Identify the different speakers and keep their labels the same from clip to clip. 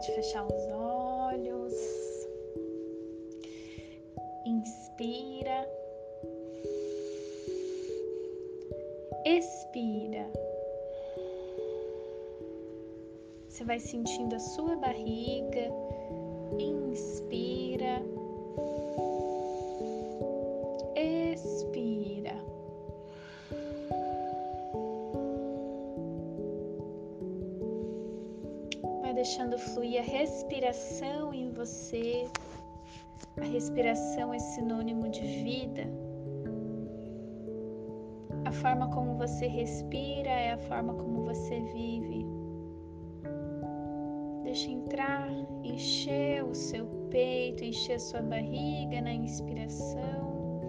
Speaker 1: Pode fechar os olhos. Inspira. Expira. Você vai sentindo a sua barriga. Inspira. Deixando fluir a respiração em você. A respiração é sinônimo de vida. A forma como você respira é a forma como você vive. Deixa entrar, encher o seu peito, encher a sua barriga na inspiração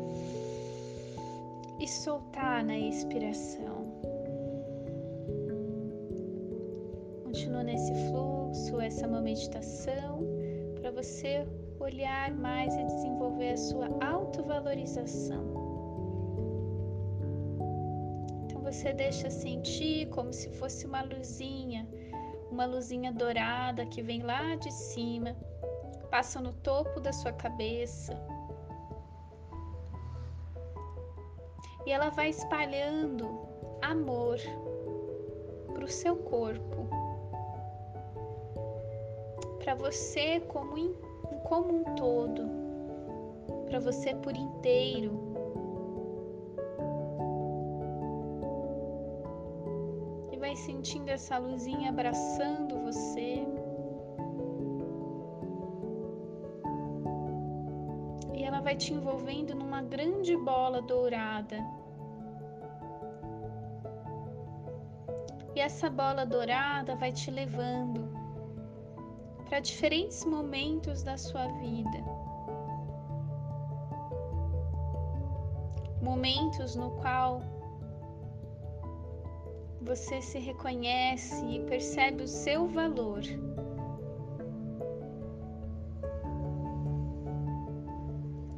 Speaker 1: e soltar na expiração. Continua nesse fluxo, essa uma meditação para você olhar mais e desenvolver a sua autovalorização. Então você deixa sentir como se fosse uma luzinha uma luzinha dourada que vem lá de cima, passa no topo da sua cabeça. E ela vai espalhando amor para o seu corpo, para você como, in, como um todo, para você por inteiro. vai sentindo essa luzinha abraçando você. E ela vai te envolvendo numa grande bola dourada. E essa bola dourada vai te levando para diferentes momentos da sua vida. Momentos no qual você se reconhece e percebe o seu valor.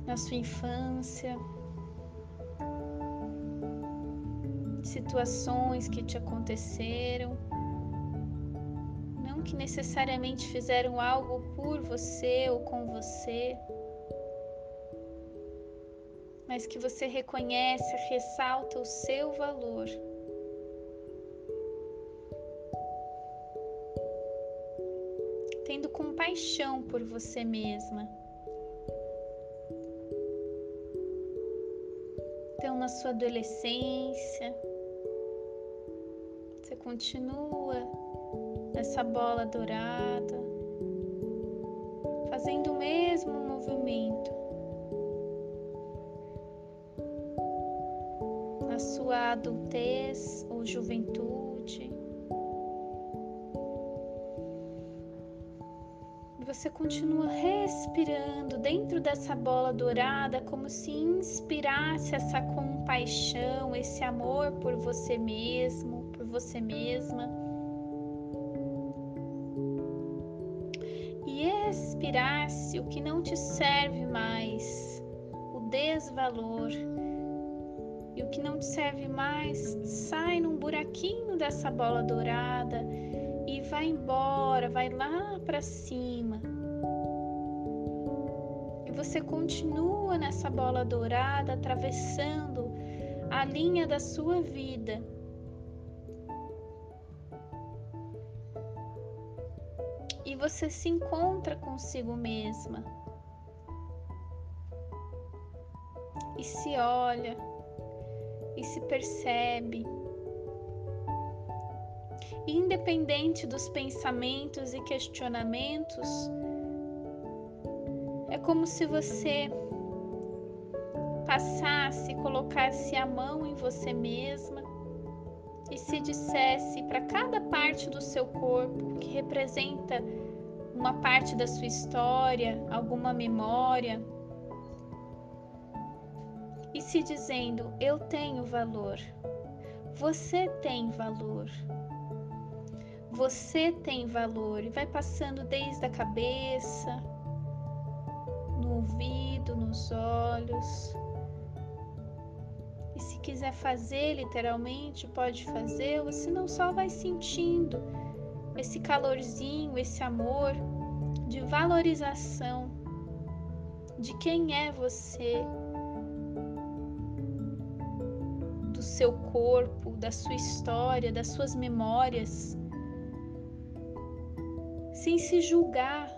Speaker 1: Na sua infância, situações que te aconteceram, que necessariamente fizeram algo por você ou com você, mas que você reconhece, ressalta o seu valor. tendo compaixão por você mesma. Então, na sua adolescência, você continua nessa bola dourada, fazendo o mesmo movimento. Na sua adultez ou juventude, você continua respirando dentro dessa bola dourada, como se inspirasse essa compaixão, esse amor por você mesmo, por você mesma. O que não te serve mais, o desvalor. E o que não te serve mais sai num buraquinho dessa bola dourada e vai embora, vai lá para cima. E você continua nessa bola dourada, atravessando a linha da sua vida. Você se encontra consigo mesma. E se olha e se percebe independente dos pensamentos e questionamentos, é como se você passasse, colocasse a mão em você mesma e se dissesse para cada parte do seu corpo que representa uma parte da sua história, alguma memória, e se dizendo: Eu tenho valor, você tem valor. Você tem valor e vai passando desde a cabeça, no ouvido, nos olhos. E se quiser fazer literalmente, pode fazer, ou se não, só vai sentindo esse calorzinho, esse amor de valorização de quem é você, do seu corpo, da sua história, das suas memórias, sem se julgar,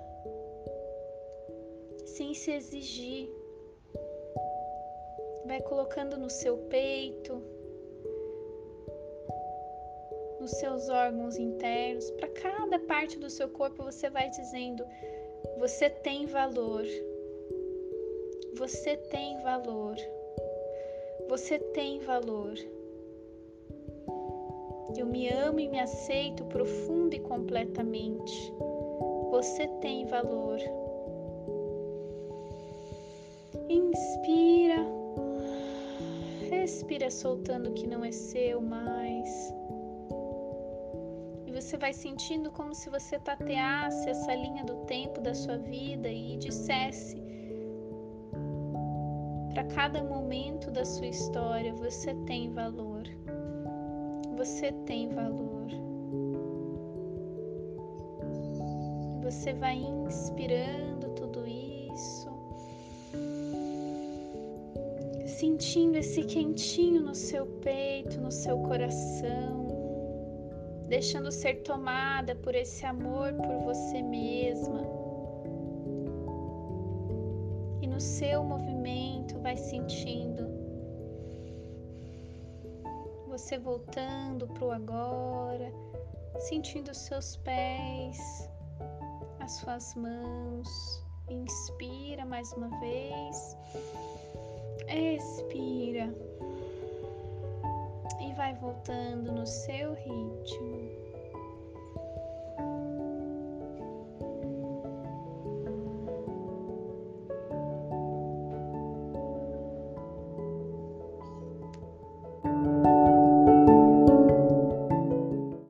Speaker 1: sem se exigir. Vai colocando no seu peito, nos seus órgãos internos, para cada parte do seu corpo você vai dizendo: você tem valor. Você tem valor. Você tem valor. Eu me amo e me aceito profundo e completamente. Você tem valor. Inspira. Respira soltando o que não é seu mais. Você vai sentindo como se você tateasse essa linha do tempo da sua vida e dissesse para cada momento da sua história, você tem valor. Você tem valor. Você vai inspirando tudo isso, sentindo esse quentinho no seu peito, no seu coração, deixando ser tomada por esse amor por você mesma. E no seu movimento vai sentindo você voltando para o agora, sentindo os seus pés, as suas mãos. Inspira mais uma vez, expira vai voltando no seu ritmo.